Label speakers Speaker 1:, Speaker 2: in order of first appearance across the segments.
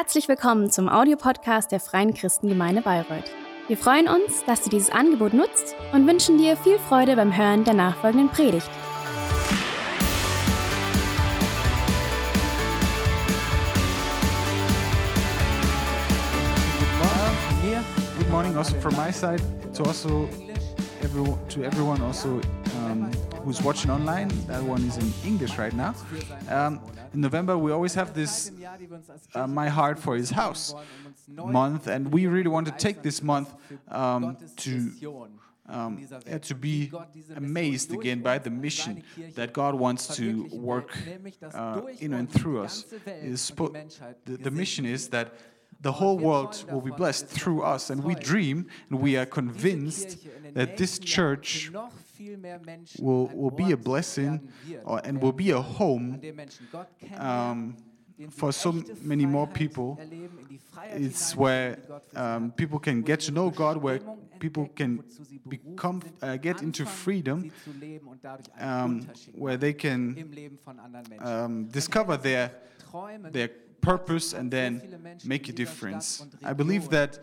Speaker 1: Herzlich willkommen zum Audiopodcast der Freien Christengemeinde Bayreuth. Wir freuen uns, dass du dieses Angebot nutzt und wünschen dir viel Freude beim Hören der nachfolgenden Predigt.
Speaker 2: Good morning, also from my side. To also everyone, to everyone also um, who's watching online. That one is in English right now. Um, in November, we always have this uh, "My Heart for His House" month, and we really want to take this month um, to. Um, to be amazed again by the mission that God wants to work uh, in and through us. The, the mission is that the whole world will be blessed through us. And we dream and we are convinced that this church will, will be a blessing or, and will be a home um, for so many more people. It's where um, people can get to know God, where people can become, uh, get into freedom, um, where they can um, discover their, their purpose and then make a difference. I believe that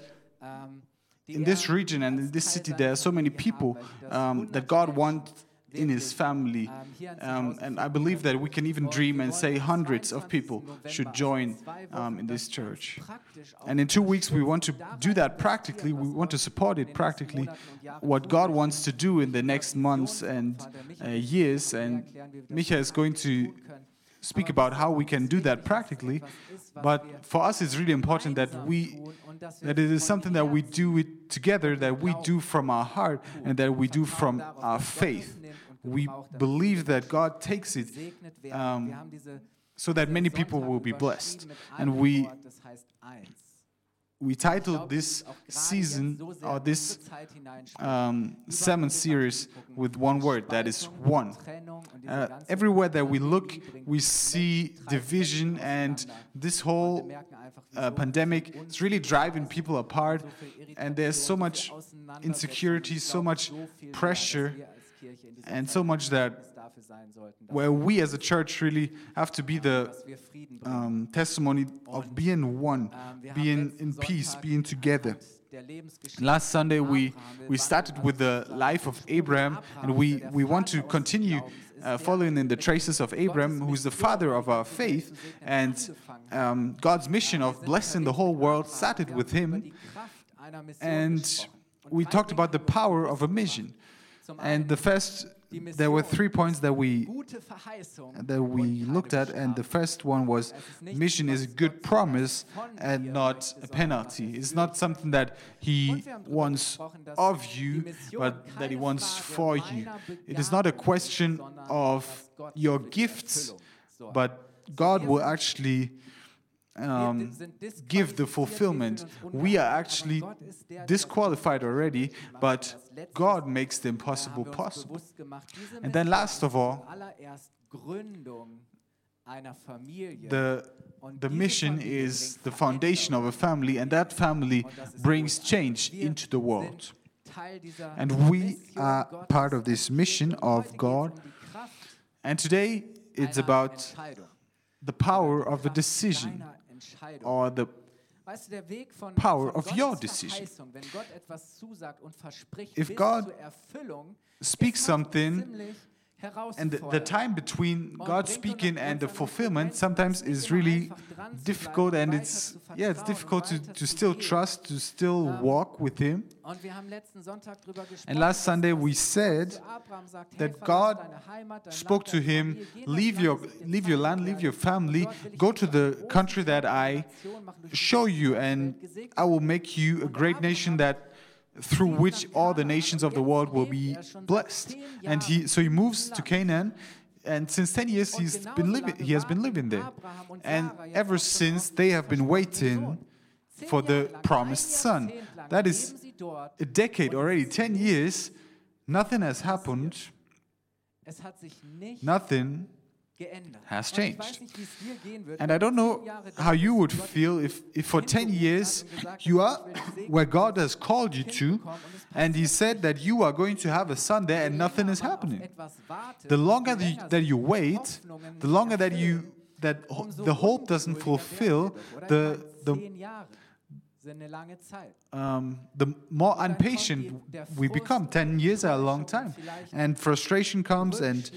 Speaker 2: in this region and in this city, there are so many people um, that God wants in His family. Um, and I believe that we can even dream and say hundreds of people should join um, in this church. And in two weeks, we want to do that practically. We want to support it practically, what God wants to do in the next months and uh, years. And Micha is going to speak about how we can do that practically. But for us, it's really important that we that it is something that we do it together, that we do from our heart, and that we do from our faith. We believe that God takes it um, so that many people will be blessed, and we we titled this season or this um, seventh series with one word that is one. Uh, everywhere that we look, we see division, and this whole uh, pandemic is really driving people apart. And there's so much insecurity, so much pressure, and so much that where we as a church really have to be the um, testimony of being one, being in peace, being together. Last Sunday, we, we started with the life of Abraham, and we, we want to continue uh, following in the traces of Abraham, who's the father of our faith. And um, God's mission of blessing the whole world started with him. And we talked about the power of a mission. And the first there were three points that we that we looked at, and the first one was mission is a good promise and not a penalty. It's not something that he wants of you, but that he wants for you. It is not a question of your gifts, but God will actually um, give the fulfillment. We are actually disqualified already, but God makes the impossible possible. And then, last of all, the, the mission is the foundation of a family, and that family brings change into the world. And we are part of this mission of God. And today, it's about the power of a decision or the power of your decision. If God speaks something, and the, the, time between God speaking and the fulfillment sometimes is really difficult, and it's yeah, it's difficult to, to still trust, to still walk with Him. And last Sunday we said that God spoke to him, leave your leave your land, leave your family, go to the country that I show you, and I will make you a great nation that through which all the nations of the world will be blessed. And he, so he moves to Canaan, and since 10 years he's been living, he has been living there. And ever since they have been waiting for the promised son. That is a decade already, 10 years, nothing has happened. Nothing has changed. And I don't know how you would feel if, if for 10 years you are where God has called you to, and He said that you are going to have a son there and nothing is happening. The longer that you wait, the longer that you that the hope doesn't fulfill
Speaker 3: werden wir doch, oder?
Speaker 2: the, the um, the more impatient we become. Ten years are a long time, and frustration comes, and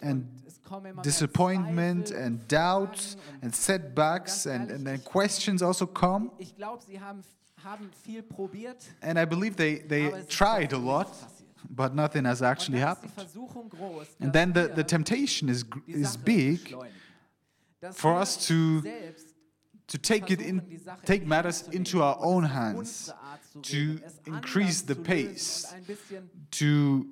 Speaker 2: and
Speaker 3: und es kommen immer mehr
Speaker 2: disappointment and doubts and setbacks, and, and then questions also come.
Speaker 3: Ich glaube, sie haben, haben viel probiert.
Speaker 2: And I believe they, they
Speaker 3: aber es ist
Speaker 2: tried a lot, but nothing has actually
Speaker 3: dann ist die
Speaker 2: happened. And then the, the temptation is, is big for us to- to take it in,
Speaker 3: versuchen, die Sache
Speaker 2: take matters
Speaker 3: die Hand zu
Speaker 2: into our own hands,
Speaker 3: unsere Art zu
Speaker 2: to increase the pace,
Speaker 3: und ein bisschen
Speaker 2: to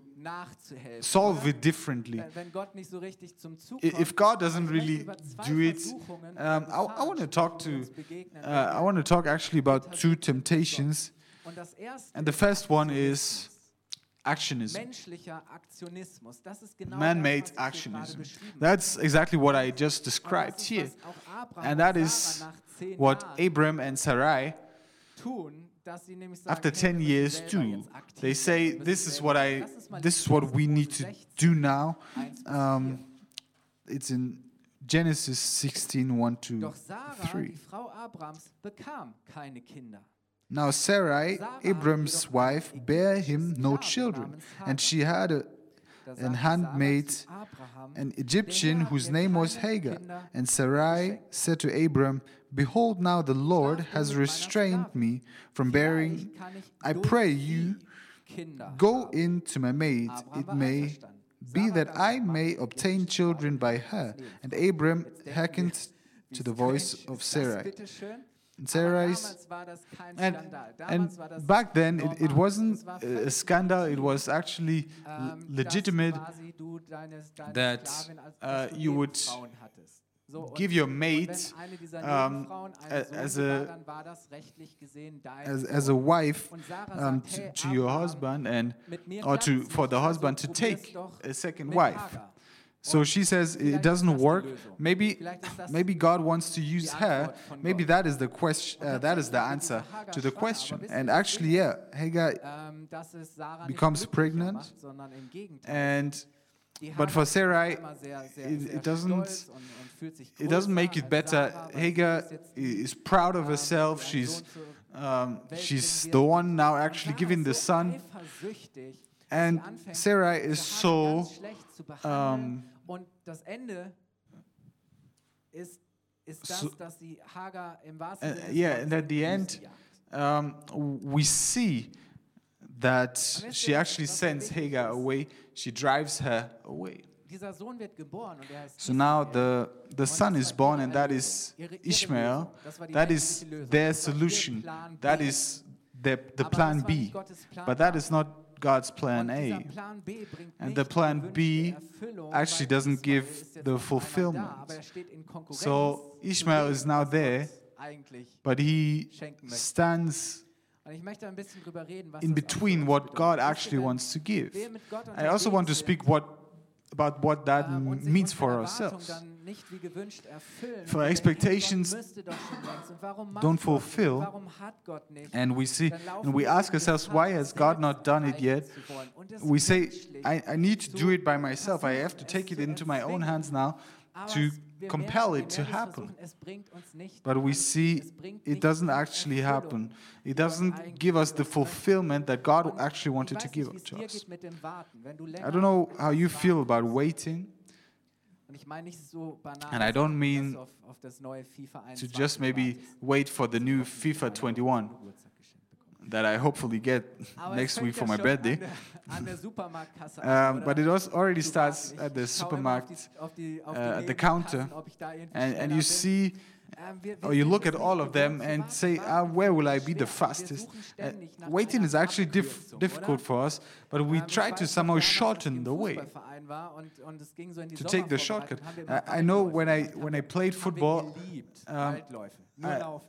Speaker 2: solve it differently.
Speaker 3: Wenn- Wenn Gott nicht so richtig zum Zug
Speaker 2: I-
Speaker 3: kommt,
Speaker 2: If God doesn't really do it, um, I, I want to talk to, uh, I want to talk actually about two temptations.
Speaker 3: Und das erste
Speaker 2: And the first one is actionism,
Speaker 3: menschlicher Aktionismus. Das ist genau
Speaker 2: man-made
Speaker 3: das, was ich hier gerade
Speaker 2: actionism. That's exactly what I just described here.
Speaker 3: was auch Abraham
Speaker 2: And that is what Abram and Sarai,
Speaker 3: tun, dass sie nämlich sagen,
Speaker 2: after 10 years, do. They say, this is what I,
Speaker 3: Lass uns mal
Speaker 2: this is what we need to do now. Um, It's in Genesis 16, 1 to
Speaker 3: Doch Sarah,
Speaker 2: 3. Now Sarai, Abram's wife, bare him no children, and she had a, an handmaid, an Egyptian whose name was Hagar. And Sarai said to Abram, Behold, now the Lord has restrained me from bearing. I pray you, Go in to my maid, it may be that I may obtain children by her. And Abram hearkened to the voice of Sarai.
Speaker 3: Bitteschön?
Speaker 2: And
Speaker 3: Aber
Speaker 2: Sarai's
Speaker 3: damals war das kein
Speaker 2: and and
Speaker 3: Damals war das
Speaker 2: back then it, it wasn't a scandal it was actually l-
Speaker 3: ähm,
Speaker 2: legitimate
Speaker 3: dass quasi du deine, deine
Speaker 2: that, uh, you would
Speaker 3: Nebenfrauen hattest. So, und-
Speaker 2: give your
Speaker 3: und
Speaker 2: maid
Speaker 3: wenn eine dieser
Speaker 2: um,
Speaker 3: Nebenfrauen
Speaker 2: a-
Speaker 3: ein Sohn
Speaker 2: as a-
Speaker 3: dann war das rechtlich gesehen dein
Speaker 2: as, as a wife um, to, to your husband and or to for the husband to take a second wife. So she says it doesn't work. Maybe
Speaker 3: Vielleicht ist das
Speaker 2: maybe God wants to use her. Maybe that is the question. Uh, that is the answer to the question. And actually, yeah, Hagar.
Speaker 3: ähm, dass es Sarah
Speaker 2: becomes pregnant,
Speaker 3: macht, sondern im Gegenteil.
Speaker 2: And but for Sarai,
Speaker 3: immer sehr, sehr,
Speaker 2: it- it doesn't-
Speaker 3: stolz und, und fühlt sich
Speaker 2: it doesn't make it better. Hagar
Speaker 3: ist jetzt
Speaker 2: i-
Speaker 3: die,
Speaker 2: is proud of
Speaker 3: ähm,
Speaker 2: herself. She's um, she's the one now actually giving the son. And Sarai is so
Speaker 3: ganz schlecht zu behandeln.
Speaker 2: um,
Speaker 3: und das Ende ist, ist das,
Speaker 2: So-
Speaker 3: dass sie Hagar im wahrsten
Speaker 2: Uh,
Speaker 3: Sinne
Speaker 2: yeah, and at the end, um, we see that she actually sends Hagar away. She drives her away.
Speaker 3: Dieser Sohn wird geboren und er
Speaker 2: So now the, the son is born, and that is Ishmael. That is their solution. That is the, the plan B.
Speaker 3: nicht Gottes Plan
Speaker 2: But that is not God's plan A.
Speaker 3: Plan B bringt
Speaker 2: And the plan B actually doesn't give the fulfillment.
Speaker 3: Er Konkurrenz
Speaker 2: So Ishmael is now there, but he stands
Speaker 3: Und ich möchte ein bisschen drüber reden, was
Speaker 2: in
Speaker 3: das auch für
Speaker 2: between what. God actually wants to give.
Speaker 3: wir mit Gott
Speaker 2: I also want to speak what about what that
Speaker 3: ähm,
Speaker 2: means for ourselves.
Speaker 3: dann nicht wie gewünscht erfüllen.
Speaker 2: For expectations
Speaker 3: Gott müsste doch schon längst. Und warum macht
Speaker 2: don't fulfill,
Speaker 3: Warum hat Gott nicht?
Speaker 2: And we see, and we ask ourselves, why has God not done it yet?
Speaker 3: zu wollen. Und es
Speaker 2: We say, I, I need to do it by myself. I have to take it into my own hands now to compel it to happen.
Speaker 3: versuchen, es bringt uns nicht
Speaker 2: But we see it doesn't actually happen. It doesn't give us the
Speaker 3: für uns möchte.
Speaker 2: fulfillment that God actually wanted to give
Speaker 3: nicht, wie es
Speaker 2: to us.
Speaker 3: geht mit dem Warten. Wenn du
Speaker 2: I don't know how you feel about waiting,
Speaker 3: Und ich meine nicht so banal,
Speaker 2: And I don't mean
Speaker 3: du auf, auf das neue FIFA
Speaker 2: to just maybe wait for the new FIFA 21
Speaker 3: Geburtstag geschenkt bekommen.
Speaker 2: That I hopefully get next week for my birthday.
Speaker 3: An der, an der
Speaker 2: Um, but it also already starts at the
Speaker 3: Ich auf die-
Speaker 2: supermarket
Speaker 3: auf die- auf
Speaker 2: uh, at the counter,
Speaker 3: ob ich da irgendwie
Speaker 2: and, and you see
Speaker 3: Ähm,
Speaker 2: or you look at all of them and say, ah, where will I be the fastest? Uh, waiting is actually diff difficult for us, but we
Speaker 3: Ähm,
Speaker 2: try to somehow
Speaker 3: damals, als ich
Speaker 2: shorten the way.
Speaker 3: Fußballverein war und- und es ging so in die
Speaker 2: To take the shortcut. I, I know when I when I played football, um, I-
Speaker 3: laufen. Ich meine,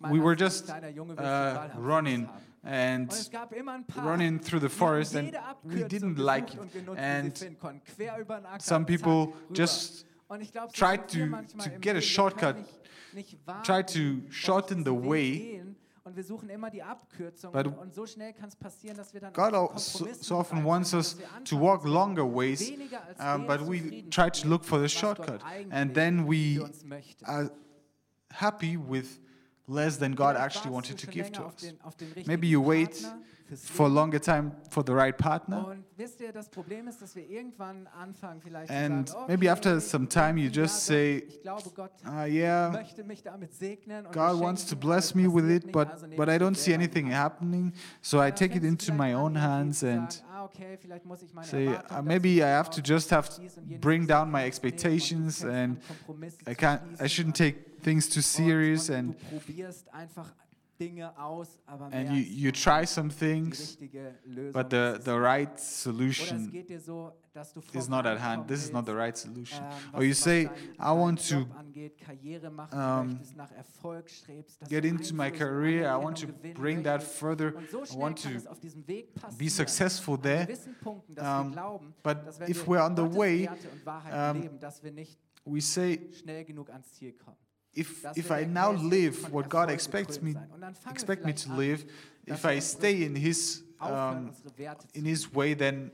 Speaker 2: we were just
Speaker 3: kleiner Junge willst du
Speaker 2: uh,
Speaker 3: den Ball haben,
Speaker 2: running
Speaker 3: Fuß haben. Und es
Speaker 2: and
Speaker 3: gab immer ein paar,
Speaker 2: running through the forest, and we didn't like it.
Speaker 3: und genutzt, die
Speaker 2: And
Speaker 3: sie finden konnten. Quer über den Acker,
Speaker 2: some people just
Speaker 3: Und ich glaub, so
Speaker 2: tried to- to get a shortcut,
Speaker 3: können nicht, nicht warten
Speaker 2: tried to shorten the way
Speaker 3: gehen Und wir suchen immer die Abkürzung.
Speaker 2: But
Speaker 3: und, und so schnell kann es passieren, dass wir dann
Speaker 2: God so, so often wants us to walk longer ways, um, but we try to look for the shortcut. And then we
Speaker 3: für uns möchte.
Speaker 2: are happy with less than God actually wanted to give to us.
Speaker 3: den- auf den
Speaker 2: Maybe you wait for a longer time for the right partner.
Speaker 3: Und wisst ihr, das Problem ist, dass wir irgendwann anfangen, vielleicht
Speaker 2: And maybe after some time you just say,
Speaker 3: ich glaube, Gott
Speaker 2: Ah, yeah,
Speaker 3: möchte mich damit segnen. Und
Speaker 2: God wants to bless me with it, but but I don't see
Speaker 3: selber in die
Speaker 2: anything happening. So I take it into my own hands and
Speaker 3: ah, okay, vielleicht muss ich meine
Speaker 2: say, uh, maybe I have to just have
Speaker 3: jenes
Speaker 2: bring down my
Speaker 3: ernst nehmen und du
Speaker 2: expectations and I can't. I shouldn't take things too serious and
Speaker 3: und du probierst einfach Dinge aus,
Speaker 2: and you you try some things, but the the right solution
Speaker 3: so,
Speaker 2: is not at hand. This is not the right solution.
Speaker 3: ähm,
Speaker 2: Or you say, I want to
Speaker 3: Job angeht, Karriere machen
Speaker 2: um,
Speaker 3: möchtest, nach Erfolg strebst, dass
Speaker 2: get into my career. I want to bring that further. I want to
Speaker 3: es auf diesem Weg
Speaker 2: be successful there.
Speaker 3: gewissen Punkten, dass
Speaker 2: Um, but if we're on the way,
Speaker 3: Werte und Wahrheiten
Speaker 2: um,
Speaker 3: leben, dass wir nicht
Speaker 2: We say,
Speaker 3: schnell genug ans Ziel kommen.
Speaker 2: if if I now
Speaker 3: hey, es wird
Speaker 2: live what God expects me
Speaker 3: sein. Und dann fangen wir
Speaker 2: expect me to live, if I stay in His um,
Speaker 3: unsere Werte zu
Speaker 2: in His way, then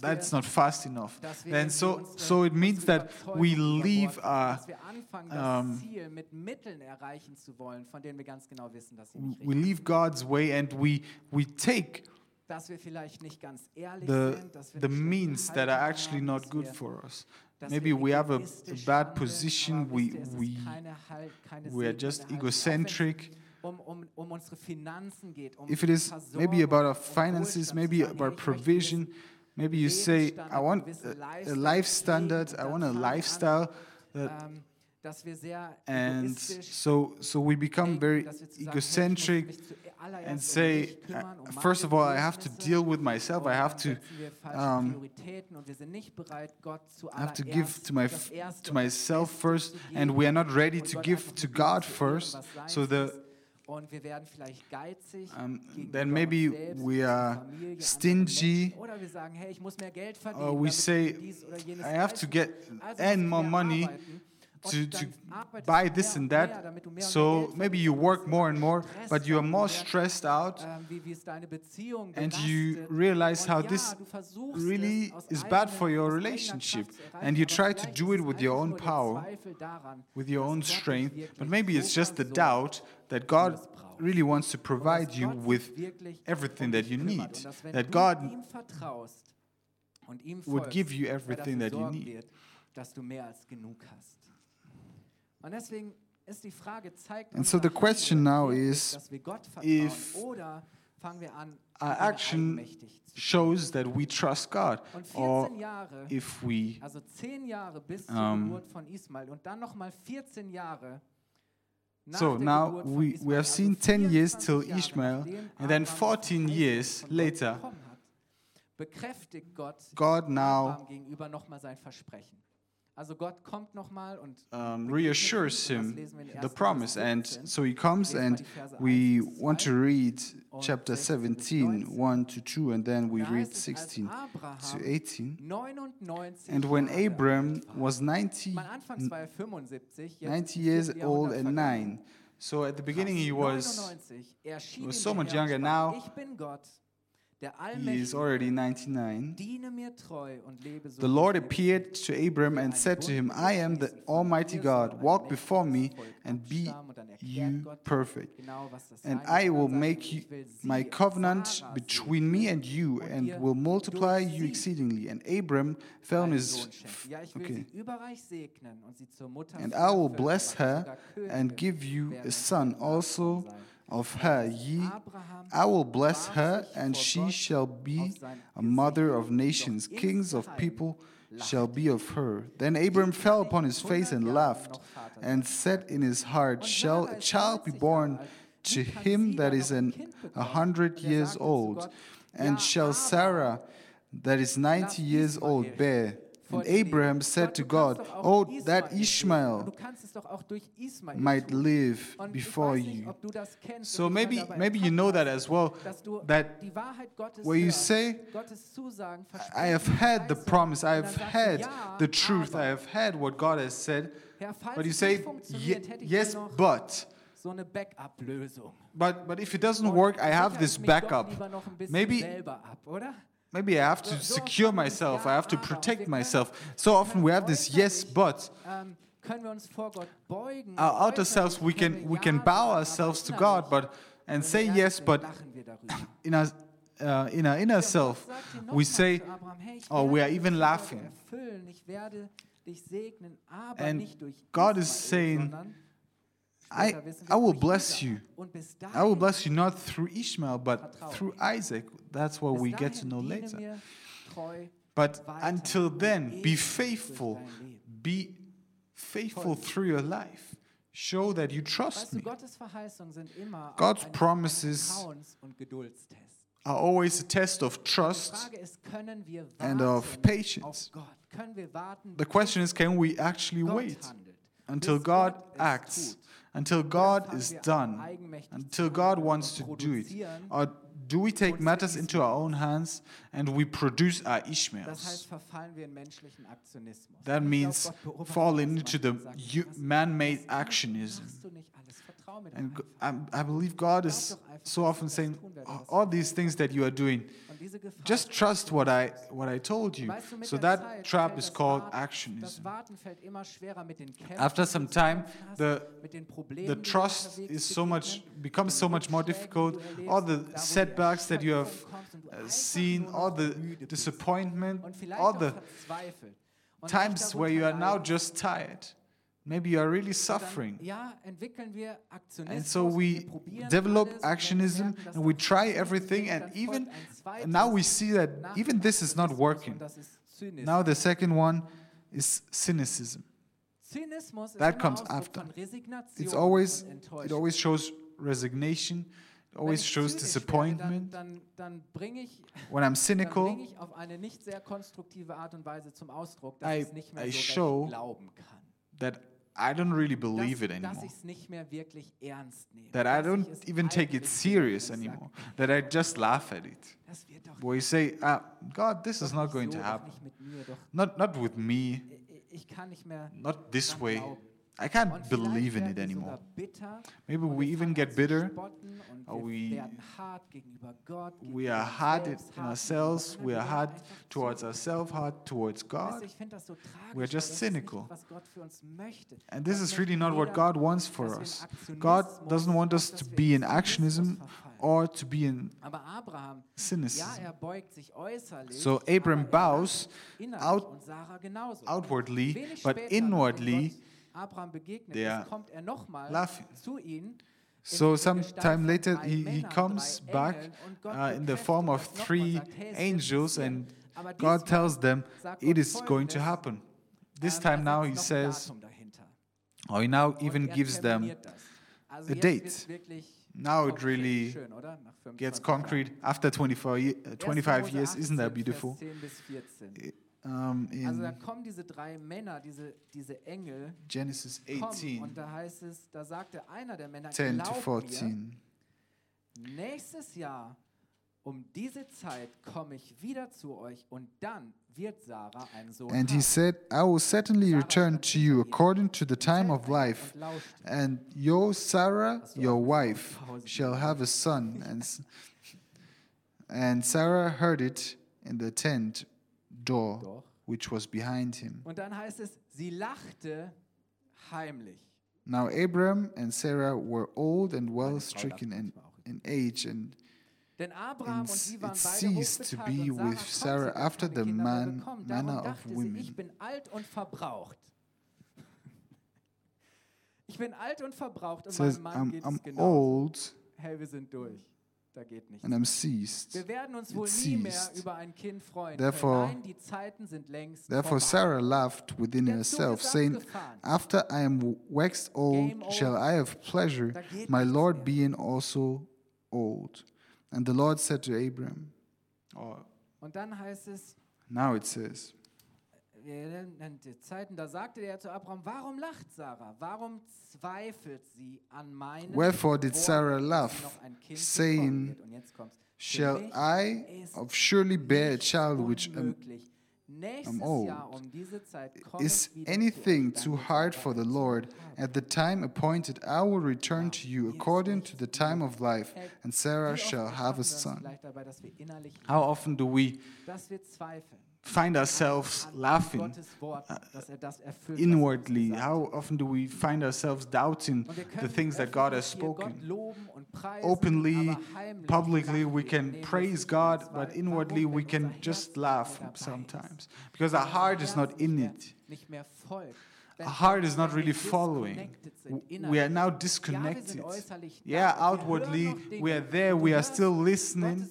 Speaker 2: that's not fast enough. Then so so it means that we leave our
Speaker 3: dass wir anfangen, das
Speaker 2: um,
Speaker 3: Ziel mit Mitteln erreichen zu wollen, von denen wir ganz genau wissen, dass sie nicht
Speaker 2: we leave God's way and we we take
Speaker 3: dass wir vielleicht nicht ganz ehrlich
Speaker 2: the
Speaker 3: sind, dass wir
Speaker 2: the means that are actually not good for us. Maybe we have a, a bad position. We
Speaker 3: wisst ihr, es ist
Speaker 2: we
Speaker 3: keine Halt- keine
Speaker 2: we are just egocentric.
Speaker 3: Um, um, um unsere Finanzen geht,
Speaker 2: If it is maybe about our finances, maybe about
Speaker 3: hey, ich möchte einen
Speaker 2: provision, maybe you say, I want a, a life standard, I want a
Speaker 3: fangen wir an,
Speaker 2: lifestyle that
Speaker 3: ähm, dass wir sehr
Speaker 2: and so so we become very
Speaker 3: dass wir zu sagen, hey, ich muss
Speaker 2: egocentric and say
Speaker 3: kümmern, um
Speaker 2: uh, first of all i have to deal with myself i have to
Speaker 3: setzen wir falsche
Speaker 2: um,
Speaker 3: Prioritäten und wir sind nicht bereit, Gott
Speaker 2: I have to give to my
Speaker 3: das
Speaker 2: f-
Speaker 3: Erste
Speaker 2: to myself first and we are not ready to give to God first so the
Speaker 3: ist. und wir werden vielleicht geizig
Speaker 2: um, then maybe we are stingy
Speaker 3: Menschen. oder wir sagen, hey, ich muss mehr Geld verdienen,
Speaker 2: or we say
Speaker 3: ich dies oder jenes
Speaker 2: i have to get
Speaker 3: kann. Also
Speaker 2: earn
Speaker 3: musst du
Speaker 2: more money to, to buy this and that.
Speaker 3: damit du mehr und mehr
Speaker 2: so maybe you work more and more but you are more stressed out
Speaker 3: wie, wie es deine Beziehung
Speaker 2: and you realize how this really is bad for your relationship.
Speaker 3: Kraft zu erreichen,
Speaker 2: and you try to do it with your own power with your own strength. but maybe it's just the doubt that God really wants to provide you with everything that you need
Speaker 3: und dass, wenn
Speaker 2: that God
Speaker 3: ihm vertraust und ihm
Speaker 2: would give you
Speaker 3: er
Speaker 2: everything that you need. And so the question now is,
Speaker 3: dass wir Gott vertrauen?
Speaker 2: if
Speaker 3: oder fangen an,
Speaker 2: our action shows that we trust God or if we
Speaker 3: also 10 Jahre bis zur
Speaker 2: Um,
Speaker 3: Geburt von Ismail und dann nochmal 14 Jahre
Speaker 2: So now we, we have seen 10 years till Ishmael, and then 14 years later,
Speaker 3: bekommen hat, bekräftigt Gott
Speaker 2: God now
Speaker 3: Abraham gegenüber nochmal sein Versprechen. Also Gott kommt nochmal und
Speaker 2: um, reassures
Speaker 3: ihm, und das
Speaker 2: him
Speaker 3: lesen wir in
Speaker 2: the promise. And so he comes and we want to read chapter
Speaker 3: 16
Speaker 2: 17, 1 to 2, and then we read
Speaker 3: heißt es, als
Speaker 2: 16 to 18. And when Abram was 90,
Speaker 3: Mein Anfangs war er 75, jetzt
Speaker 2: 90 years old and 9. So at the beginning he was
Speaker 3: 99 erschien
Speaker 2: was so much younger now.
Speaker 3: Ich bin Gott, der
Speaker 2: he is
Speaker 3: Allmächtige.
Speaker 2: already 99.
Speaker 3: Diene mir treu und lebe so.
Speaker 2: The
Speaker 3: wie
Speaker 2: Lord
Speaker 3: ich lebe.
Speaker 2: appeared to Abram and said to him, I am the Almighty God. Walk before me and be you perfect.
Speaker 3: Genau, was das
Speaker 2: And I will
Speaker 3: er,
Speaker 2: make you my covenant between me and you and will multiply you exceedingly. And Abram fell on his
Speaker 3: Sohn schenken. Ja, ich will
Speaker 2: okay.
Speaker 3: sie überreich segnen und sie zur Mutter
Speaker 2: And I will bless her and give you a son also. Of her. Ye I will bless her, and she shall be a mother of nations. Kings of people shall be of her. Then Abram fell upon his face and laughed, and said in his heart, Shall a child be born to him that is an a hundred years old? And shall Sarah, that is ninety years old, bear? And Abraham said to God, Oh, that Ishmael might live before you. So maybe maybe you know that as well. That where you say, I have had the promise, I have had the truth, I have had what God has said. But you say, yes, but
Speaker 3: so eine Backup-Lösung.
Speaker 2: But but if it doesn't work, I have this
Speaker 3: ich mich doch
Speaker 2: backup.
Speaker 3: lieber noch ein bisschen
Speaker 2: Maybe
Speaker 3: selber ab, oder?
Speaker 2: Maybe I have to secure myself. I have to protect myself. So often we have this yes but. Our outer
Speaker 3: Äußerlich
Speaker 2: selves we can we can bow ourselves to God, but and say yes, but in our uh, in our inner self we say,
Speaker 3: ich
Speaker 2: oh, we are even laughing. And God is saying, I I will bless you. I will bless you not through Ishmael, but through. Isaac. That's what we get to know later. But until then, be faithful. Be faithful through your life. Show that you trust me. God's promises. Are always a test of trust. And of patience. The question is, can we actually wait until God acts, until God is done, until God wants to do it? Or do we take matters into our own hands and we produce our Ishmaels?
Speaker 3: verfallen wir in menschlichen Aktionismus.
Speaker 2: That means falling into
Speaker 3: er the sagt,
Speaker 2: hu-
Speaker 3: "Was-
Speaker 2: man-made actionism.
Speaker 3: machst du nicht alles? Vertrau mir doch
Speaker 2: And. I, I believe God is so often saying, all these things that you are doing,
Speaker 3: Und diese Gefahr
Speaker 2: just trust what I what I told you.
Speaker 3: Weißt du, mit
Speaker 2: So that trap is called actionism.
Speaker 3: Warten fällt immer schwerer mit den Kämpfen,
Speaker 2: After some time,
Speaker 3: zu kämpfen hast,
Speaker 2: the
Speaker 3: mit den Problemen,
Speaker 2: the trust is so much becomes so much more difficult. All the
Speaker 3: da, wo die
Speaker 2: setbacks that you have
Speaker 3: Erschöpfung kommt und du
Speaker 2: uh, seen, all the disappointment, all the times where you are now just tired. Maybe you are really suffering.
Speaker 3: Ja, entwickeln wir Aktionismus.
Speaker 2: And so we develop
Speaker 3: alles, und wenn wir
Speaker 2: actionism and we try everything, and even
Speaker 3: folgt ein zweites
Speaker 2: and now we see that even this is not working.
Speaker 3: und das ist Zynismus.
Speaker 2: Now the second one is cynicism. That comes after. It's always it always shows resignation. It always shows disappointment. When I'm cynical,
Speaker 3: bring ich auf eine nicht sehr konstruktive Art und Weise zum Ausdruck, dass
Speaker 2: I-
Speaker 3: ich es nicht mehr
Speaker 2: I show
Speaker 3: recht glauben kann.
Speaker 2: that I don't really believe it
Speaker 3: dass,
Speaker 2: anymore.
Speaker 3: ich es nicht mehr wirklich ernst nehme.
Speaker 2: That I don't even take it serious anymore. That I just laugh at it. Where you say, ah, God, this is not going to happen.
Speaker 3: nicht mit mir, doch
Speaker 2: Not not with me.
Speaker 3: ich- ich kann nicht mehr
Speaker 2: Not this way. I can't believe in it anymore. Maybe we even get bitter. or we-
Speaker 3: werden hart gegenüber Gott,
Speaker 2: We are hard in ourselves. We are hard
Speaker 3: Wir hören einfach
Speaker 2: towards ourselves, hard towards God.
Speaker 3: du, ich finde das so tragisch,
Speaker 2: We're just cynical.
Speaker 3: Nicht, was Gott für uns möchte.
Speaker 2: And this is really not what God wants for us. God doesn't want us to be in actionism or to be in cynicism.
Speaker 3: er beugt sich äußerlich.
Speaker 2: So Abram
Speaker 3: er
Speaker 2: bows out-
Speaker 3: und Sarah genauso.
Speaker 2: outwardly, but inwardly
Speaker 3: Abraham begegnet ist, kommt er nochmal zu ihnen.
Speaker 2: So time later he, he comes back
Speaker 3: Engeln, und Gott
Speaker 2: uh, in the form of three
Speaker 3: sagt, hey, es wird
Speaker 2: angels and God tells them it is going to happen. This
Speaker 3: ähm,
Speaker 2: time
Speaker 3: er
Speaker 2: now he says, or he now even
Speaker 3: er
Speaker 2: gives them
Speaker 3: terminiert das. Also
Speaker 2: a date. Now it really
Speaker 3: Schön, oder? Nach 25
Speaker 2: gets concrete after 24, ye- uh, 25 years. Isn't that beautiful?
Speaker 3: Vers 10 bis 14.
Speaker 2: Um,
Speaker 3: Also da kommen diese drei Männer, diese, diese Engel,
Speaker 2: Genesis
Speaker 3: kommen
Speaker 2: 18,
Speaker 3: und da heißt es, da sagte einer der Männer,
Speaker 2: 10 to
Speaker 3: glaub
Speaker 2: 14.
Speaker 3: mir, nächstes Jahr um diese Zeit komme ich wieder zu euch und dann wird Sarah einen Sohn
Speaker 2: And he said, I will certainly return to you according to the time of life. And your Sarah, your wife, shall have a son. And, and Sarah heard it in the tent door, which was behind him.
Speaker 3: Und dann heißt es, sie lachte heimlich.
Speaker 2: Now Abram and Sarah were old and well stricken in, in age, and
Speaker 3: Denn Abraham
Speaker 2: And
Speaker 3: und sie
Speaker 2: it ceased to be with Sarah after the man- manner of women.
Speaker 3: ich bin alt und verbraucht. Ich bin alt und verbraucht und
Speaker 2: says,
Speaker 3: meinem Mann
Speaker 2: I'm,
Speaker 3: geht
Speaker 2: I'm
Speaker 3: es genau.
Speaker 2: old
Speaker 3: Hey, wir sind durch. Da geht nichts.
Speaker 2: and I'm ceased.
Speaker 3: Wir werden uns wohl nie mehr über ein Kind freuen.
Speaker 2: Therefore-
Speaker 3: Nein, die Zeiten sind längst
Speaker 2: Therefore. Sarah laughed within herself, saying. After I am waxed old, shall. I have pleasure, my Lord being also old. And the Lord said to Abram,
Speaker 3: Und dann heißt es,
Speaker 2: now it says,
Speaker 3: wir nennen die Zeiten, da sagte er zu Abraham, warum lacht Sarah? Warum zweifelt sie an meinen
Speaker 2: Wherefore did Sarah laugh,
Speaker 3: noch ein Kind
Speaker 2: saying,
Speaker 3: bekommen wird? Und jetzt kommt's. Für
Speaker 2: Shall I of surely bear a child which am,
Speaker 3: unmöglich. Nächstes
Speaker 2: I'm old.
Speaker 3: Jahr um diese Zeit komme
Speaker 2: Is
Speaker 3: ich wieder zu
Speaker 2: anything too hard for the Lord? At the time appointed, I will return to you according to the time of life, and Sarah shall have a son.
Speaker 3: vielleicht dabei, dass wir innerlich
Speaker 2: How often do we
Speaker 3: dass wir zweifeln
Speaker 2: find ourselves laughing
Speaker 3: dass er das erfüllt, was uns
Speaker 2: inwardly? How often do we find ourselves doubting the things that God has
Speaker 3: öffentlich hier Gott
Speaker 2: spoken?
Speaker 3: loben und preisen,
Speaker 2: Openly, publicly, we can praise God, but inwardly we can just laugh
Speaker 3: nicht dabei ist.
Speaker 2: sometimes because our heart is not in it.
Speaker 3: Nicht mehr folgt. Wenn
Speaker 2: Our heart is not really following. We are now disconnected.
Speaker 3: sind äußerlich da
Speaker 2: Yeah,
Speaker 3: und wir hören
Speaker 2: outwardly we are there, we are still listening.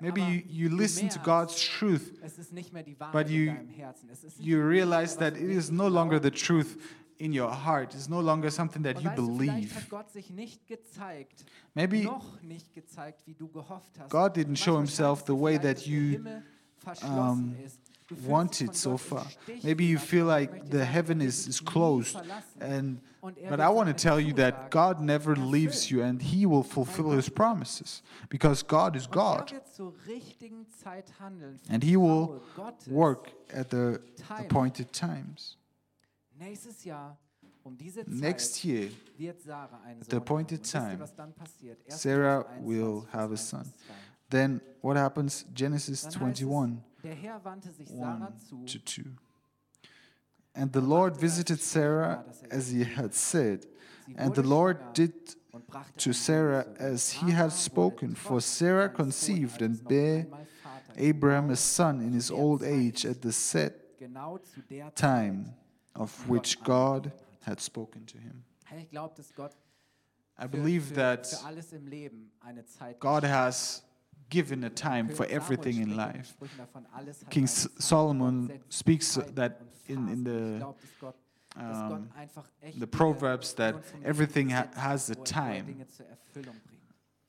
Speaker 2: Maybe you, you listen to God's truth,
Speaker 3: Es ist nicht mehr die Wahrheit
Speaker 2: but you-
Speaker 3: in deinem Herzen. Es ist nicht
Speaker 2: you realize that it is no longer the truth in your heart. It's no longer something that you
Speaker 3: weißt du, vielleicht
Speaker 2: believe.
Speaker 3: hat Gott sich nicht gezeigt,
Speaker 2: Maybe
Speaker 3: noch nicht gezeigt, wie du gehofft hast.
Speaker 2: God didn't show himself the way that you, um, wanted so far. Maybe you feel like the heaven is, is closed. And but I want to tell you that God never leaves you and he will fulfill his promises because God is God and he will work at the appointed times. Next year, at the appointed time,
Speaker 3: was dann passiert? 1.
Speaker 2: Sarah will have a son. then what happens? Genesis 21
Speaker 3: es, der Herr wandte sich Sarah
Speaker 2: 1
Speaker 3: zu
Speaker 2: to 2. And the Lord visited Sarah er as he had said, and the Lord did to Sarah
Speaker 3: Sohn zur Welt.
Speaker 2: as he had spoken, for Sarah conceived and bare. Abraham a son in his old age at the set
Speaker 3: Genau zu der
Speaker 2: time of which God had spoken to him.
Speaker 3: Hey, Ich glaube, dass Gott
Speaker 2: I believe that
Speaker 3: für alles im Leben eine Zeit
Speaker 2: God has given a time for everything in life.
Speaker 3: Sprüchen davon, alles hat
Speaker 2: King
Speaker 3: seine
Speaker 2: S-
Speaker 3: Zeit.
Speaker 2: Solomon speaks that in, in the
Speaker 3: glaube, dass Gott, dass Gott
Speaker 2: um, the Proverbs that everything ha- has a
Speaker 3: er
Speaker 2: time.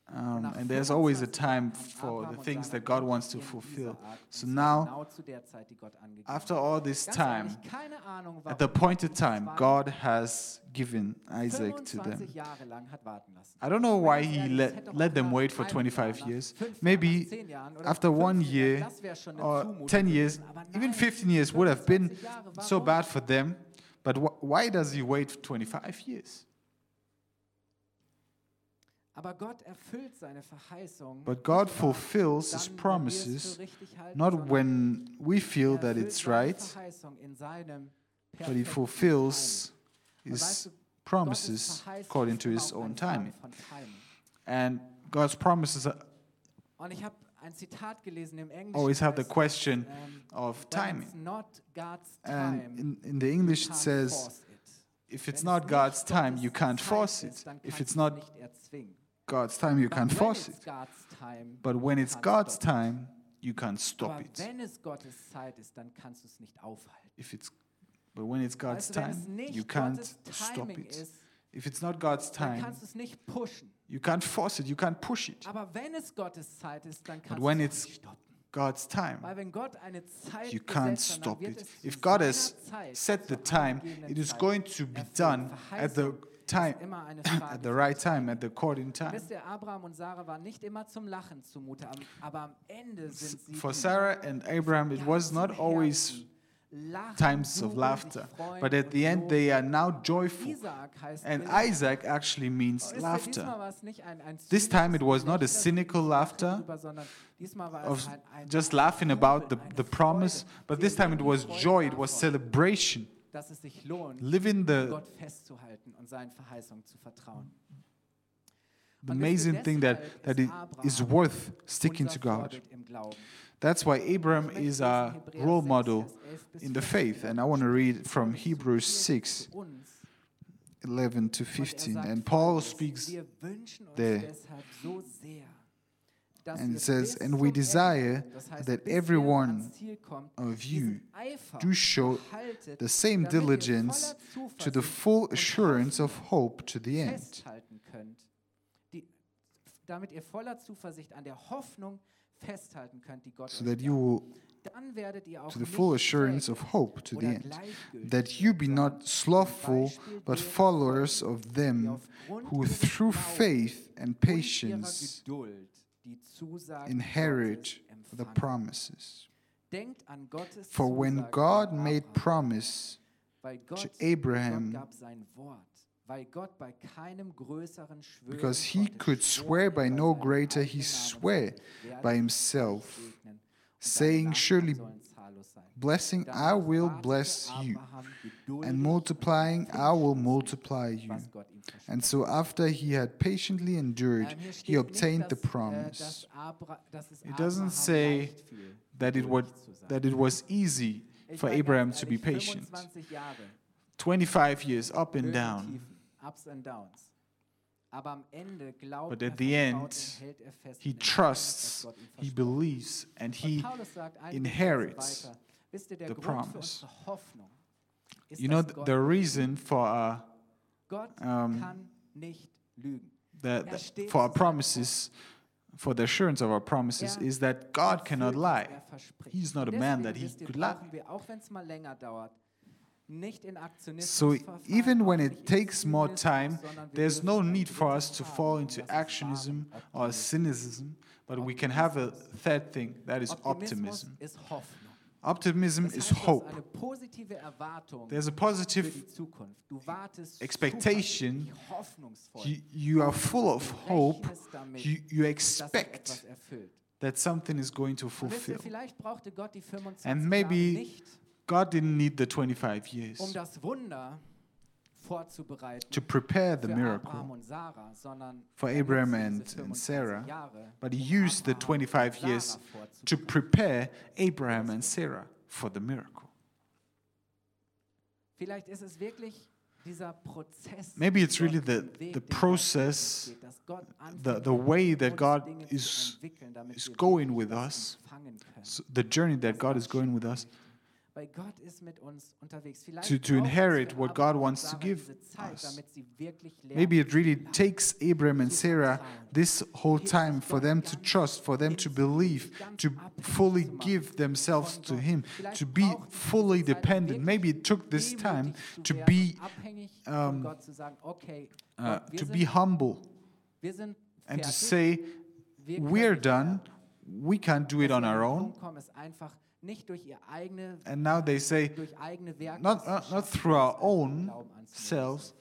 Speaker 2: Um, and there's always a time for the things that God wants to fulfill. So now,
Speaker 3: genau zu der Zeit, die Gott angegeben
Speaker 2: after all this time,
Speaker 3: ehrlich, keine Ahnung,
Speaker 2: at the
Speaker 3: warum
Speaker 2: appointed time, God has given Isaac to them.
Speaker 3: Jahre lang hat warten lassen.
Speaker 2: I don't know why he let, let them wait for 25 years.
Speaker 3: nach fünf Jahren,
Speaker 2: Maybe
Speaker 3: nach zehn Jahren oder
Speaker 2: after one year
Speaker 3: das wäre schon eine
Speaker 2: or 10 years, even 15 years would have been so bad for them. But wh- why does he wait for 25 years?
Speaker 3: Aber Gott erfüllt seine Verheißung.
Speaker 2: But God fulfills his
Speaker 3: wenn wir es
Speaker 2: promises,
Speaker 3: für richtig halten,
Speaker 2: not when we feel
Speaker 3: er
Speaker 2: that it's right,
Speaker 3: Verheißung in seinem
Speaker 2: but he fulfills
Speaker 3: Timing. Und weißt
Speaker 2: his promises according to his own timing. And God's promises are-
Speaker 3: Und ich habe ein Zitat gelesen im Englischen.
Speaker 2: always have the question
Speaker 3: ähm,
Speaker 2: of timing.
Speaker 3: it's not God's
Speaker 2: And in, in the English it says, if it's not God's time, you can't force it. If it's not
Speaker 3: es nicht erzwingen.
Speaker 2: God's time, you
Speaker 3: But
Speaker 2: can't force it.
Speaker 3: God's time,
Speaker 2: But when it's God's time, you can't stop it.
Speaker 3: wenn es Gottes Zeit ist, dann kannst du es nicht aufhalten.
Speaker 2: If it's, but when it's God's
Speaker 3: weißt du, wenn es
Speaker 2: time, you can't stop it. If it's not God's time,
Speaker 3: kannst du es nicht pushen.
Speaker 2: you can't force it, you can't push it.
Speaker 3: Aber wenn es Gottes Zeit ist, dann kannst
Speaker 2: when it's
Speaker 3: es nicht stoppen.
Speaker 2: God's time,
Speaker 3: Weil wenn Gott eine Zeit
Speaker 2: you can't stop it. If God has set the time, it is going to be
Speaker 3: er
Speaker 2: done at the time,
Speaker 3: immer eine Frage
Speaker 2: at the right time, at the according time.
Speaker 3: Wisst ihr, Abraham und Sarah waren nicht immer zum Lachen zumute, aber am Ende sind sie
Speaker 2: For Sarah and Abraham, it was not always times of laughter, but at the end, they are now joyful. And Isaac actually means
Speaker 3: oh,
Speaker 2: laughter.
Speaker 3: Diesmal war es nicht ein, ein
Speaker 2: This time it was not a cynical laughter
Speaker 3: darüber, sondern diesmal war
Speaker 2: of
Speaker 3: es ein, ein
Speaker 2: just laughing about the, the promise, but this time it was joy, it was celebration.
Speaker 3: Dass es sich lohnt,
Speaker 2: Living the,
Speaker 3: Gott festzuhalten und seinen Verheißungen zu vertrauen.
Speaker 2: the
Speaker 3: Und wisst ihr,
Speaker 2: amazing thing that, that it is worth sticking to God.
Speaker 3: Vorbild im Glauben.
Speaker 2: That's why Abraham is
Speaker 3: a
Speaker 2: role model
Speaker 3: Vers 11 bis
Speaker 2: in the faith. And I want to read from Hebrews
Speaker 3: zitiert
Speaker 2: 6 11 to
Speaker 3: er
Speaker 2: 15. And Paul speaks
Speaker 3: wir wünschen uns
Speaker 2: there.
Speaker 3: deshalb so sehr, dass
Speaker 2: And it says, "And we desire that every one
Speaker 3: ans Ziel kommt,
Speaker 2: of you do show the same diligence to the full assurance of hope to the end.
Speaker 3: festhalten könnt, die, damit ihr voller Zuversicht an der Hoffnung festhalten könnt, die Gott
Speaker 2: So that you will
Speaker 3: Dann werdet ihr auch
Speaker 2: to the full assurance of hope to the end. That you be not slothful, but followers of them who through faith and patience
Speaker 3: Geduld die Zusagen
Speaker 2: inherit the promises.
Speaker 3: denkt an Gottes
Speaker 2: For when God made promise to Abraham,
Speaker 3: Gott gab sein Wort, weil Gott bei keinem größeren schwören
Speaker 2: because he could swear by no greater, he
Speaker 3: eigenen Namen,
Speaker 2: sware
Speaker 3: werde
Speaker 2: by himself,
Speaker 3: euch segnen, und
Speaker 2: saying, Surely
Speaker 3: Nachkommen sollen zahllos sein.
Speaker 2: blessing I will bless you, and multiplying I will multiply you.
Speaker 3: was Gott ihm versprochen
Speaker 2: And so after he had patiently endured, he obtained the
Speaker 3: äh,
Speaker 2: promise.
Speaker 3: dass Abra dass es
Speaker 2: It doesn't say That it, was,
Speaker 3: geduldig zu sein.
Speaker 2: that it was easy for Abraham to be patient.
Speaker 3: 25
Speaker 2: years up and
Speaker 3: Höhen und
Speaker 2: down. But
Speaker 3: er,
Speaker 2: at the end,
Speaker 3: er
Speaker 2: He
Speaker 3: in dem, was
Speaker 2: trusts, he believes, and he
Speaker 3: Paulus sagt einige
Speaker 2: inherits
Speaker 3: Verse weiter, wisst ihr, der
Speaker 2: the promise. You know,
Speaker 3: dass
Speaker 2: th-
Speaker 3: Gott,
Speaker 2: the reason for
Speaker 3: Gott
Speaker 2: um, the,
Speaker 3: Er
Speaker 2: the- for our promises, for the assurance of our promises, is that God cannot lie. He's not a man that he could lie. So even when it takes more time, there's no need for us to fall into actionism or cynicism, but we can have a third thing that is optimism. Optimism is
Speaker 3: heißt, du hast
Speaker 2: hope.
Speaker 3: eine positive Erwartung
Speaker 2: There's a positive
Speaker 3: die Zukunft. Du wartest
Speaker 2: expectation. You, you are full of hope. You, you expect that something is going to
Speaker 3: Und wisst ihr,
Speaker 2: fulfill.
Speaker 3: vielleicht brauchte Gott die 25
Speaker 2: And maybe God didn't need the 25
Speaker 3: um
Speaker 2: years
Speaker 3: das Wunder vorzubereiten
Speaker 2: to prepare the miracle,
Speaker 3: Abraham und Sarah, sondern
Speaker 2: for Abraham and- and Sarah,
Speaker 3: Jahre,
Speaker 2: but he
Speaker 3: um
Speaker 2: used the 25 years to prepare Abraham and Sarah for the miracle.
Speaker 3: Vielleicht ist es wirklich.
Speaker 2: Maybe it's really the, the process,
Speaker 3: geht, dass Gott
Speaker 2: the, the way that God is, is going with us, the journey that God is going with us, to- to inherit what God wants to give us.
Speaker 3: damit sie wirklich lernen,
Speaker 2: maybe it really takes Abraham and Sarah this whole time for them to trust, for them to believe, to fully give themselves to Him, to be
Speaker 3: brauchen sie diese
Speaker 2: fully
Speaker 3: um
Speaker 2: dependent. Maybe it took this time to be um,
Speaker 3: Gott zu sagen, okay,
Speaker 2: uh, to be humble and to say, We're done. We can't do it on our own.
Speaker 3: Punkt kommen, es einfach nicht durch ihr eigene,
Speaker 2: And now they say,
Speaker 3: durch eigene Werke
Speaker 2: not, not, not through our
Speaker 3: es einfach im
Speaker 2: own selves,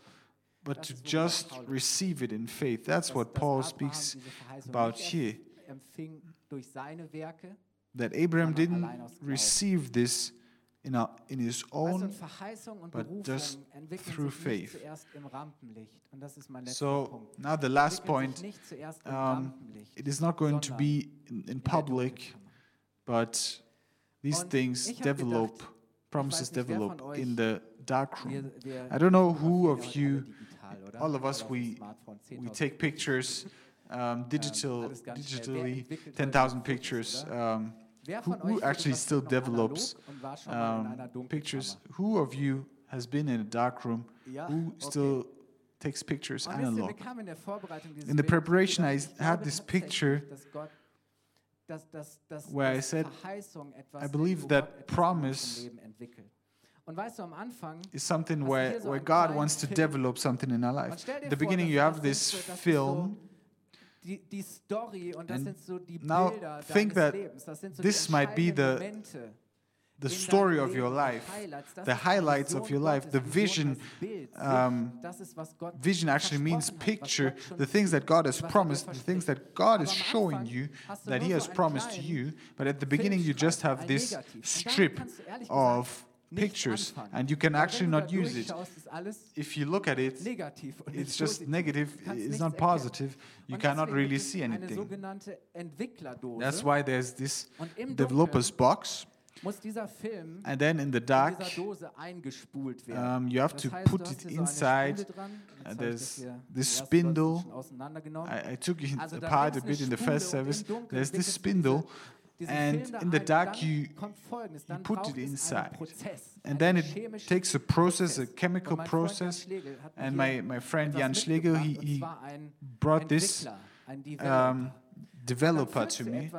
Speaker 2: but to just receive it in faith. That's what Paul speaks about here.
Speaker 3: erf- empfing durch seine Werke,
Speaker 2: That Abraham didn't
Speaker 3: allein aus Glauben.
Speaker 2: receive this in, our, in his own.
Speaker 3: und Verheißung und
Speaker 2: but just through faith.
Speaker 3: zuerst im Rampenlicht. Und das ist mein letzter
Speaker 2: So now the last point,
Speaker 3: sich nicht zuerst im
Speaker 2: um, it is not going to be in in public, but these
Speaker 3: Und
Speaker 2: things develop,
Speaker 3: gedacht,
Speaker 2: promises develop in the dark room.
Speaker 3: Wir, wir
Speaker 2: I don't know who of you,
Speaker 3: digital,
Speaker 2: all of us,
Speaker 3: Alle auf dem
Speaker 2: we- We take pictures um, digital,
Speaker 3: schnell. Wer
Speaker 2: digitally, 10,000 pictures. Um, who, who actually still develops
Speaker 3: analog und war schon mal in einer
Speaker 2: um, pictures? Who of you has been in a dark room? Who still takes pictures
Speaker 3: Und wisst ihr,
Speaker 2: analog?
Speaker 3: in der Vorbereitung dieses
Speaker 2: In the
Speaker 3: Bild auf die
Speaker 2: preparation, I had this picture
Speaker 3: dass Gott, dass, dass, dass,
Speaker 2: where I said,
Speaker 3: Verheißung etwas
Speaker 2: I believe that
Speaker 3: in
Speaker 2: promise
Speaker 3: unserem Leben entwickelt. Und weißt du, am Anfang,
Speaker 2: Is something where, where God wants to develop something in our life. At the beginning, you have this
Speaker 3: sind so, das
Speaker 2: film.
Speaker 3: Die, die Story und das
Speaker 2: And
Speaker 3: sind so die
Speaker 2: now
Speaker 3: Bilder
Speaker 2: think
Speaker 3: deines
Speaker 2: that
Speaker 3: Lebens. Das sind so
Speaker 2: this might be the- The story of your life, the highlights of your life, the vision. um,
Speaker 3: Sicht, das ist, was Gott
Speaker 2: Vision actually means
Speaker 3: versprochen hat, was
Speaker 2: picture, the things that God has promised, the things that God is showing you, that He has promised to you. But at the beginning, you just have this
Speaker 3: Negativ. Und damit
Speaker 2: strip
Speaker 3: kannst du ehrlich gesagt
Speaker 2: of pictures, and you can actually not use it.
Speaker 3: durchschaust, ist alles
Speaker 2: If you look at it, it's just negative, it's not positive. You cannot really see anything. That's why there's this developer's box,
Speaker 3: muss dieser Film
Speaker 2: and then in the dark,
Speaker 3: dieser Dose eingespult werden.
Speaker 2: um, you have to put it
Speaker 3: hier so eine
Speaker 2: inside.
Speaker 3: Spule dran. Jetzt
Speaker 2: and
Speaker 3: habe ich das
Speaker 2: there's this spindle.
Speaker 3: Dose ist schon auseinandergenommen.
Speaker 2: I, I took it apart a bit in the first service. There's this spindle, and in the dark you-
Speaker 3: dann
Speaker 2: put it inside. And then it takes a process, a chemical
Speaker 3: Und mein Freund Jan
Speaker 2: process.
Speaker 3: Schlegel hat mir
Speaker 2: And my, my friend Jan Schlegel, he, he brought this
Speaker 3: Entwickler, ein Developer.
Speaker 2: um, developer to me,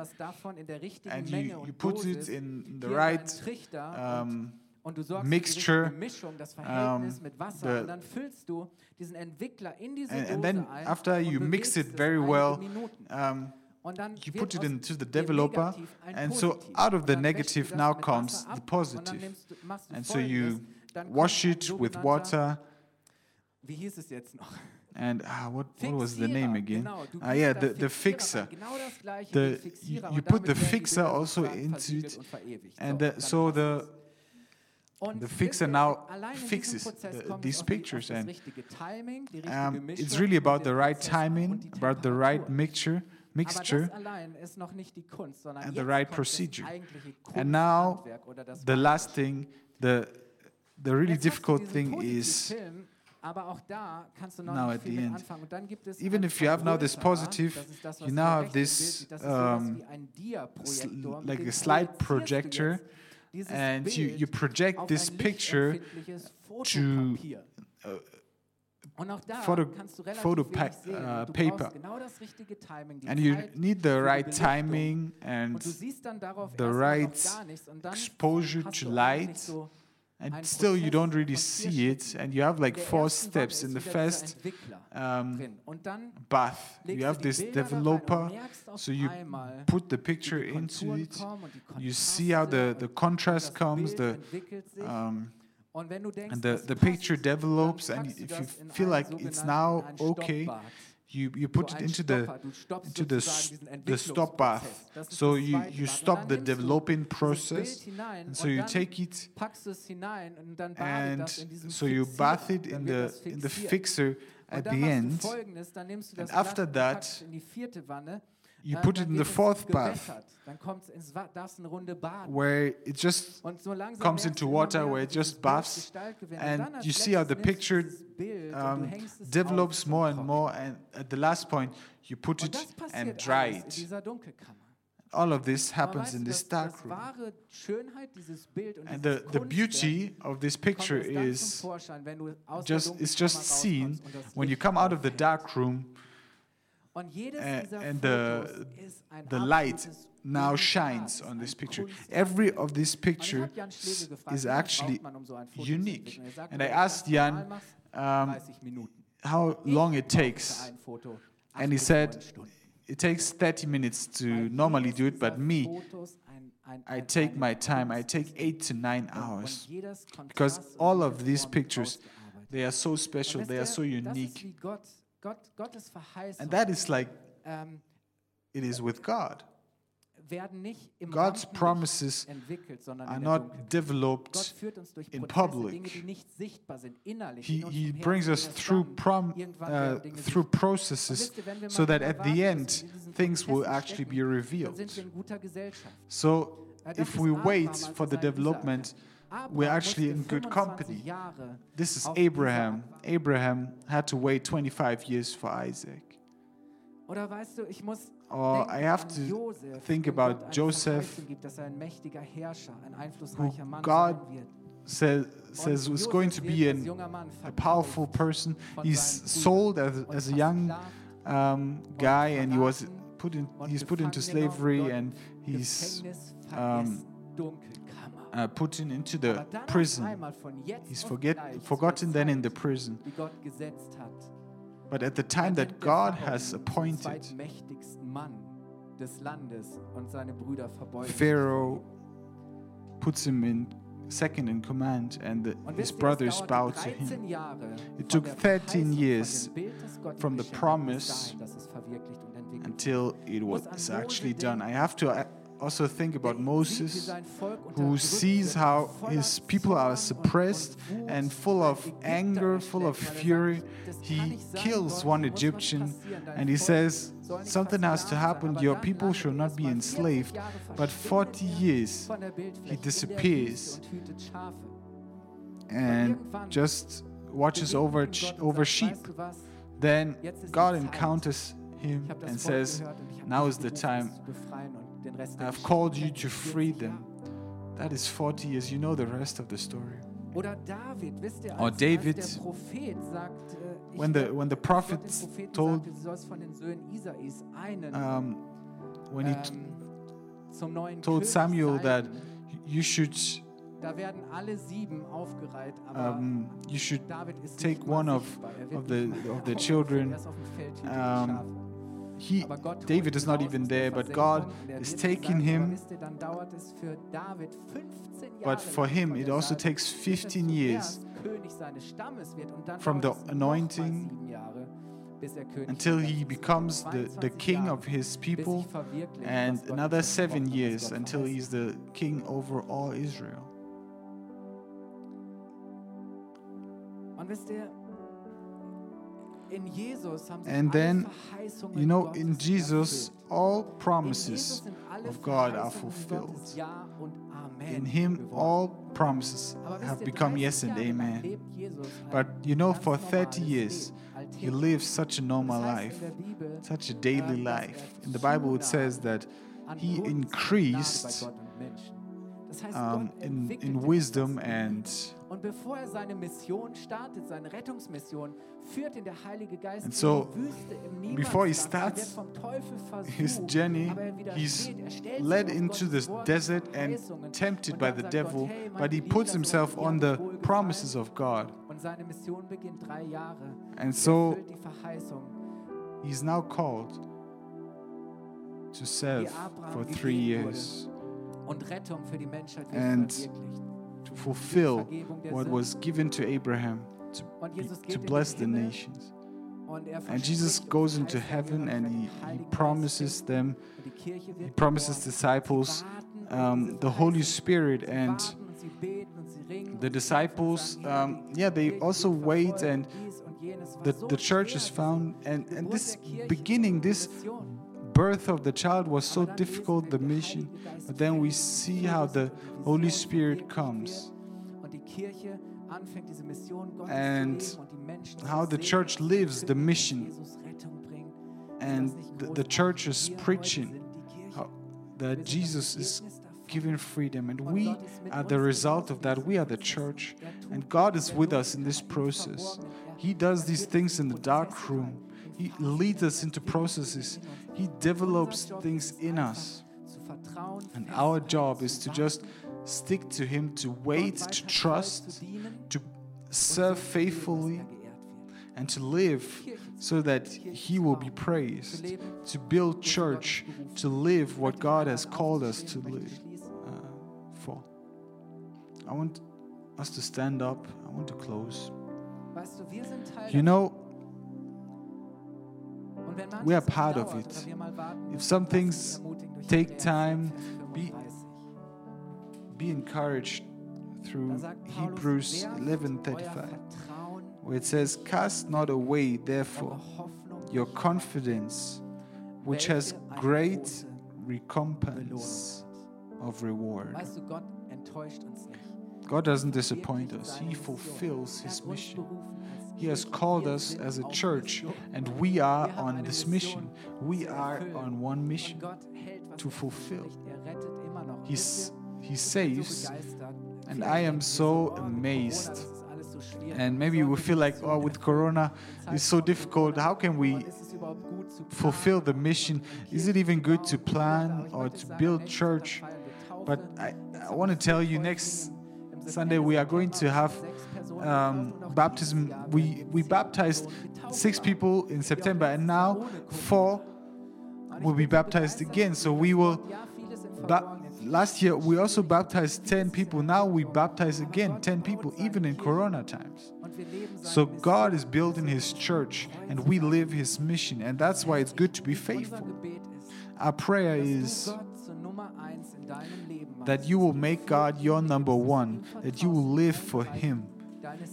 Speaker 2: and you, you put it in the right um,
Speaker 3: und du sorgst
Speaker 2: mixture,
Speaker 3: für Mischung, das um, Verhältnis
Speaker 2: um,
Speaker 3: mit Wasser.
Speaker 2: the,
Speaker 3: und dann füllst du diesen Entwickler in diese
Speaker 2: and, and Dose then
Speaker 3: ein
Speaker 2: after you mix it very well um, you put it into the developer and so out of the negative now comes the positive. and so you wash it with water.
Speaker 3: Wie hieß es jetzt noch?
Speaker 2: and ah, what, what was the name again? Ah, yeah, the, the fixer. The, you,
Speaker 3: you
Speaker 2: put the fixer also into it, and the, so the the fixer now fixes
Speaker 3: uh,
Speaker 2: um,
Speaker 3: the,
Speaker 2: these pictures, and um, it's really about the right timing, about the right mixture mixture and the right procedure. And now the last thing, the the really difficult thing is
Speaker 3: Aber auch da kannst du noch
Speaker 2: now at the end. Even if you have now this positive, you now have this um, like a slide projector, and you, you project this picture to
Speaker 3: uh,
Speaker 2: photo, photo pa uh, paper. and you need the right timing and the right exposure to light and still you don't really see it and you have like four steps in the first um, bath. You have this developer so you put the picture into it. you see how the, the contrast comes the um, and the, the picture develops and if you feel like it's now okay you, you put it into the into the, the stop bath. So you, you stop the developing process. And so you take it and so you bath it in the in the fixer at the end. And after that you put it in the fourth bath, where it just comes into water, where it just baths, and you see how the picture um, develops more and more, and at the last point, you put it and dry it. All of this happens in this dark room. And the, the beauty of this picture is just, it's just seen when you come out of the dark room and,
Speaker 3: and
Speaker 2: the, the light now shines on this picture. Every of this picture is actually unique. And I asked Jan um, how long it takes. And he said, it takes 30 minutes to normally do it, but me, I take my time. I take eight to nine hours. Because all of these pictures, they are so special, they are so unique.
Speaker 3: Gott, Gottes Verheißung.
Speaker 2: And that is like
Speaker 3: ähm,
Speaker 2: it is with God.
Speaker 3: Werden nicht im
Speaker 2: God's
Speaker 3: Rampen
Speaker 2: promises
Speaker 3: entwickelt, sondern
Speaker 2: are not
Speaker 3: Gott
Speaker 2: developed
Speaker 3: führt uns durch
Speaker 2: in
Speaker 3: Dinge,
Speaker 2: public.
Speaker 3: die nicht sichtbar sind, innerlich.
Speaker 2: He, he brings us through, prom, uh, through processes so that at the end things will actually be revealed. So
Speaker 3: äh,
Speaker 2: if we wait
Speaker 3: for er
Speaker 2: the development we're actually in good company. This is Abraham. Abraham had to wait 25 years for Isaac. Or
Speaker 3: oh,
Speaker 2: I have to think about Joseph,
Speaker 3: who
Speaker 2: God says, says was going to be an, a powerful person. He's sold as, as a young um, guy, and he was put in, he's put into slavery, and he's um, uh, putting into the prison. He's forget, forgotten then in the prison. But at the time that God has appointed, Pharaoh puts him in second in command, and the, his brothers bow to him. It took 13 years from the promise until it was actually done. I have to also think about Moses, who sees how his people are suppressed and full of anger, full of fury. He kills one Egyptian and he says, Something has to happen. Your people shall not be enslaved. But 40 years, he disappears and just watches over, over sheep. Then God encounters him and says, Now is the time I've called you to free them. That is 40 years. You know the rest of the story. Or David, when the when the prophet told, um, when he told Samuel that you should
Speaker 3: da werden alle sieben aufgereiht, aber
Speaker 2: um, you should
Speaker 3: David ist
Speaker 2: take one of, of the, of the children. Um,
Speaker 3: sind the, the 22 king Jahre, of
Speaker 2: his
Speaker 3: bis people,
Speaker 2: sich
Speaker 3: verwirklicht,
Speaker 2: and
Speaker 3: was Gott another
Speaker 2: versprochen
Speaker 3: seven hat, was years Gott
Speaker 2: until he becomes the the king of his people, and another seven years until he's the king over all
Speaker 3: sich
Speaker 2: And then, You know, in Jesus, all promises
Speaker 3: Jesus sind alle
Speaker 2: of God are fulfilled.
Speaker 3: Gottes Ja und Amen
Speaker 2: In him, all promises have become yes and amen.
Speaker 3: lebt Jesus ein
Speaker 2: But you know, for 30 years, he lived such a normal life,
Speaker 3: in der Bibel,
Speaker 2: such a daily
Speaker 3: ähm,
Speaker 2: life.
Speaker 3: er
Speaker 2: In the Bible, it says that he increased um, in, in wisdom and
Speaker 3: Und bevor er seine Mission startet, seine Rettungsmission, führt ihn der Heilige Geist
Speaker 2: And so,
Speaker 3: in die Wüste im
Speaker 2: before he
Speaker 3: Niemandsland. Er
Speaker 2: starts
Speaker 3: vom Teufel versucht,
Speaker 2: his journey,
Speaker 3: aber er
Speaker 2: he's.
Speaker 3: Er
Speaker 2: led into the desert and tempted by the devil,
Speaker 3: Gott, hey,
Speaker 2: but he puts himself on the promises of God.
Speaker 3: Und seine Mission beginnt drei Jahre.
Speaker 2: And
Speaker 3: Er
Speaker 2: so
Speaker 3: die Verheißung,
Speaker 2: he's now called to serve for three years And to fulfill what was given to Abraham to, to bless the nations.
Speaker 3: er
Speaker 2: And Jesus goes into
Speaker 3: er
Speaker 2: heaven and he, he promises them,
Speaker 3: Und die Kirche
Speaker 2: he promises disciples
Speaker 3: Sie warten auf
Speaker 2: um, the Holy Spirit and
Speaker 3: warten und sie beten und sie ringen
Speaker 2: the disciples,
Speaker 3: kämpfen und sagen,
Speaker 2: um, yeah, they also wait and
Speaker 3: dies und jenes. War
Speaker 2: the, the church is found and, and this beginning, this. Birth of the child was so difficult, the mission, but then we see how the Holy Spirit comes And how the church lives the mission. And the, the church is preaching that Jesus is giving freedom, and we are the result of that. We are the church, and God is with us in this process. He does these things in the dark room. He leads us into processes. He develops things in us. And our job is to just stick to Him, to wait, to trust, to serve faithfully, and to live so that He will be praised, to build church, to live what God has called us to live uh, for. I want us to stand up. I want to close. You know, we are part of it. If some things take time, be- be encouraged through Hebrews
Speaker 3: werft
Speaker 2: 11:35, where it says, Cast not away, therefore, your confidence, which has great recompense of reward. God doesn't disappoint us, He fulfills His mission. He has called us as a church, and we are on this
Speaker 3: Mission.
Speaker 2: We are on one mission. To fulfill. He's, he saves, and I am so amazed. and maybe we feel like, oh, with? Corona, it's so difficult. How can we fulfill the mission? Is it even good to plan or to build church? But I, I want to tell you next Sunday we are going to have um, baptism. We we baptized six people in September, and now four will be baptized again. So we will. Ba- last year we also baptized 10 people. Now we baptize again 10 people, even in Corona times. So God is building His church, and we live His mission, and that's why it's good to be faithful. Our prayer is that you will make God your number one, that you will live for Him,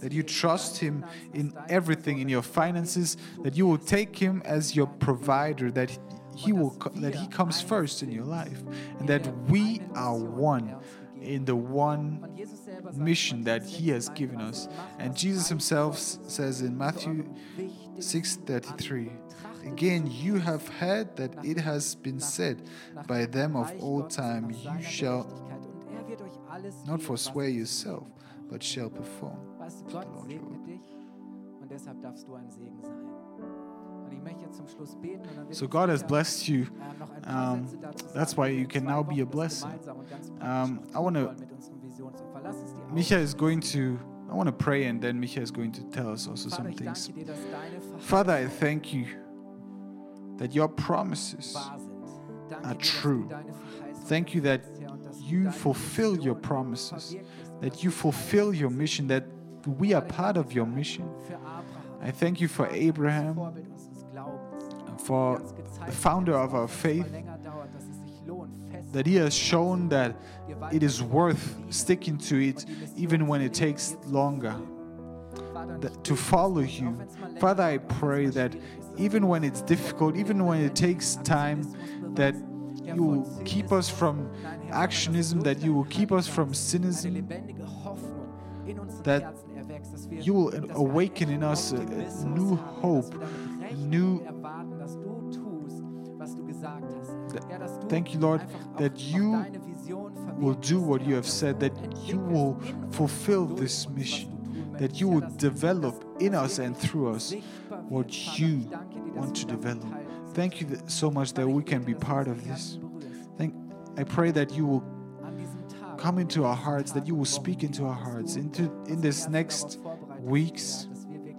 Speaker 2: that you trust Him in everything, in your finances, that you will take Him as your provider, that He will, that He comes first in your life, and that we are one in the one mission that He has given us. And Jesus Himself says in Matthew 6:33
Speaker 3: Anliegen. Trachtet
Speaker 2: Again, you have heard that it has been said by them of old time, you shall
Speaker 3: er wird euch alles
Speaker 2: not forswear yourself, but shall perform. The
Speaker 3: Gott
Speaker 2: will.
Speaker 3: dich und deshalb darfst du ein Segen sein. Und ich möchte jetzt zum Schluss beten und dann wird
Speaker 2: So God has blessed you.
Speaker 3: äh, paar
Speaker 2: Um, that's why you can now be a blessing.
Speaker 3: gemeinsam und ganz
Speaker 2: Um, I wanna-
Speaker 3: wollen mit unserem Visionswerk. Lass uns die Augen
Speaker 2: Micha is going to, I want to pray, and then Micha is going to tell us also some things.
Speaker 3: danke dir, dass deine
Speaker 2: Father, I thank you that your promises are true. Thank you that you fulfill your promises, that you fulfill your mission, that we are part of your mission. I thank you for Abraham, for the founder of our faith, that he has shown that it is worth sticking to it even when it takes longer to follow you.
Speaker 3: auch wenn's mal länger
Speaker 2: Father, I
Speaker 3: dauert, auch wenn's
Speaker 2: pray that even when it's difficult, even when it takes time, that you will keep us from actionism, that you will keep us from cynicism,
Speaker 3: lebendige Hoffnung in unseren
Speaker 2: that
Speaker 3: Herzen erwächst, dass wir,
Speaker 2: you will awaken in us a, a new hope,
Speaker 3: dass wir damit rechnen
Speaker 2: new-
Speaker 3: und erwarten, dass du tust, was du gesagt hast.
Speaker 2: That-
Speaker 3: Ja, dass du
Speaker 2: thank you, Lord, that you will do what you have said, that you will fulfill this mission, that you will develop in us and through us what you want to develop. Thank you so much that we can be part of this. Thank, I pray that you will come into our hearts, that you will speak into our hearts, into in this next weeks,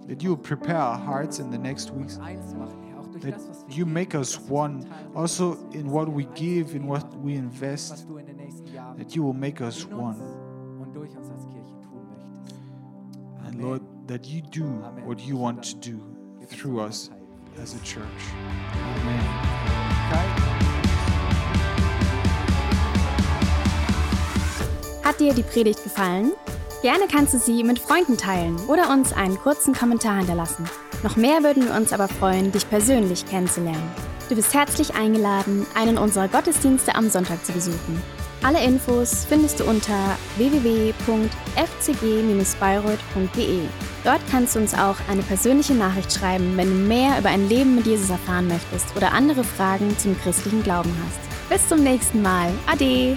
Speaker 2: that you will prepare our hearts in the next weeks, that you make us one, also in what we give, in what we invest, that you will make us one. That you do what you want to do through us as a church. Amen.
Speaker 1: Hat dir die Predigt gefallen? Gerne kannst du sie mit Freunden teilen oder uns einen kurzen Kommentar hinterlassen. Noch mehr würden wir uns aber freuen, dich persönlich kennenzulernen. Du bist herzlich eingeladen, einen unserer Gottesdienste am Sonntag zu besuchen. Alle Infos findest du unter www.fcg-bayreuth.de. Dort kannst du uns auch eine persönliche Nachricht schreiben, wenn du mehr über ein Leben mit Jesus erfahren möchtest oder andere Fragen zum christlichen Glauben hast. Bis zum nächsten Mal. Ade!